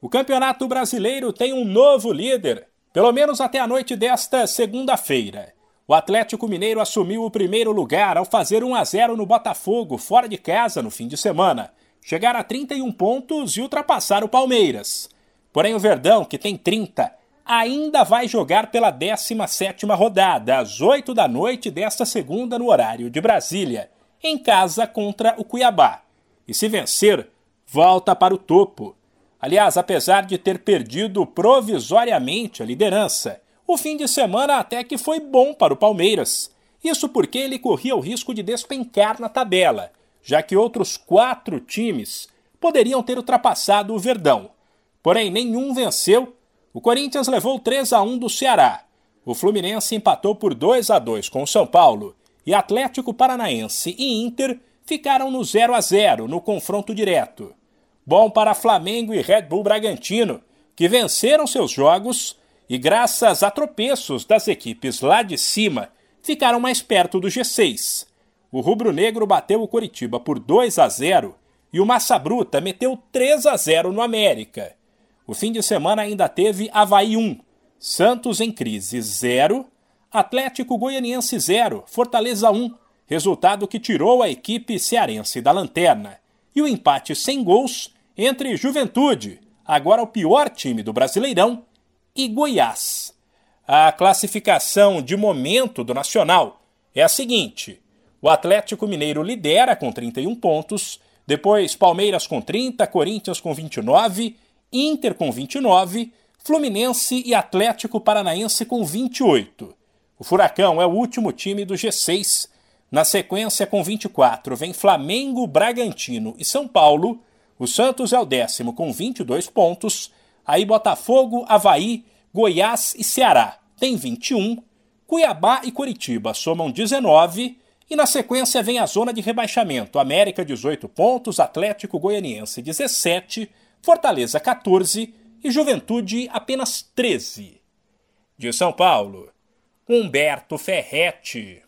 O Campeonato Brasileiro tem um novo líder, pelo menos até a noite desta segunda-feira. O Atlético Mineiro assumiu o primeiro lugar ao fazer 1 a 0 no Botafogo, fora de casa, no fim de semana. Chegar a 31 pontos e ultrapassar o Palmeiras. Porém, o Verdão, que tem 30, ainda vai jogar pela 17ª rodada, às 8 da noite desta segunda no horário de Brasília, em casa contra o Cuiabá. E se vencer, volta para o topo. Aliás, apesar de ter perdido provisoriamente a liderança, o fim de semana até que foi bom para o Palmeiras. Isso porque ele corria o risco de despencar na tabela, já que outros quatro times poderiam ter ultrapassado o Verdão. Porém, nenhum venceu. O Corinthians levou 3 a 1 do Ceará. O Fluminense empatou por 2 a 2 com o São Paulo e Atlético Paranaense e Inter ficaram no 0 a 0 no confronto direto. Bom para Flamengo e Red Bull Bragantino, que venceram seus jogos e, graças a tropeços das equipes lá de cima, ficaram mais perto do G6. O rubro-negro bateu o Coritiba por 2 a 0 e o Massa Bruta meteu 3 a 0 no América. O fim de semana ainda teve Havaí 1, Santos em crise 0, Atlético Goianiense 0, Fortaleza 1, resultado que tirou a equipe cearense da lanterna, e o empate sem gols entre Juventude, agora o pior time do Brasileirão, e Goiás. A classificação de momento do Nacional é a seguinte: o Atlético Mineiro lidera com 31 pontos, depois Palmeiras com 30, Corinthians com 29, Inter com 29, Fluminense e Atlético Paranaense com 28. O Furacão é o último time do G6. Na sequência, com 24, vem Flamengo, Bragantino e São Paulo. O Santos é o décimo com 22 pontos. Aí Botafogo, Havaí, Goiás e Ceará tem 21. Cuiabá e Curitiba somam 19. E na sequência vem a zona de rebaixamento: América 18 pontos, Atlético Goianiense 17, Fortaleza 14 e Juventude apenas 13. De São Paulo, Humberto Ferretti.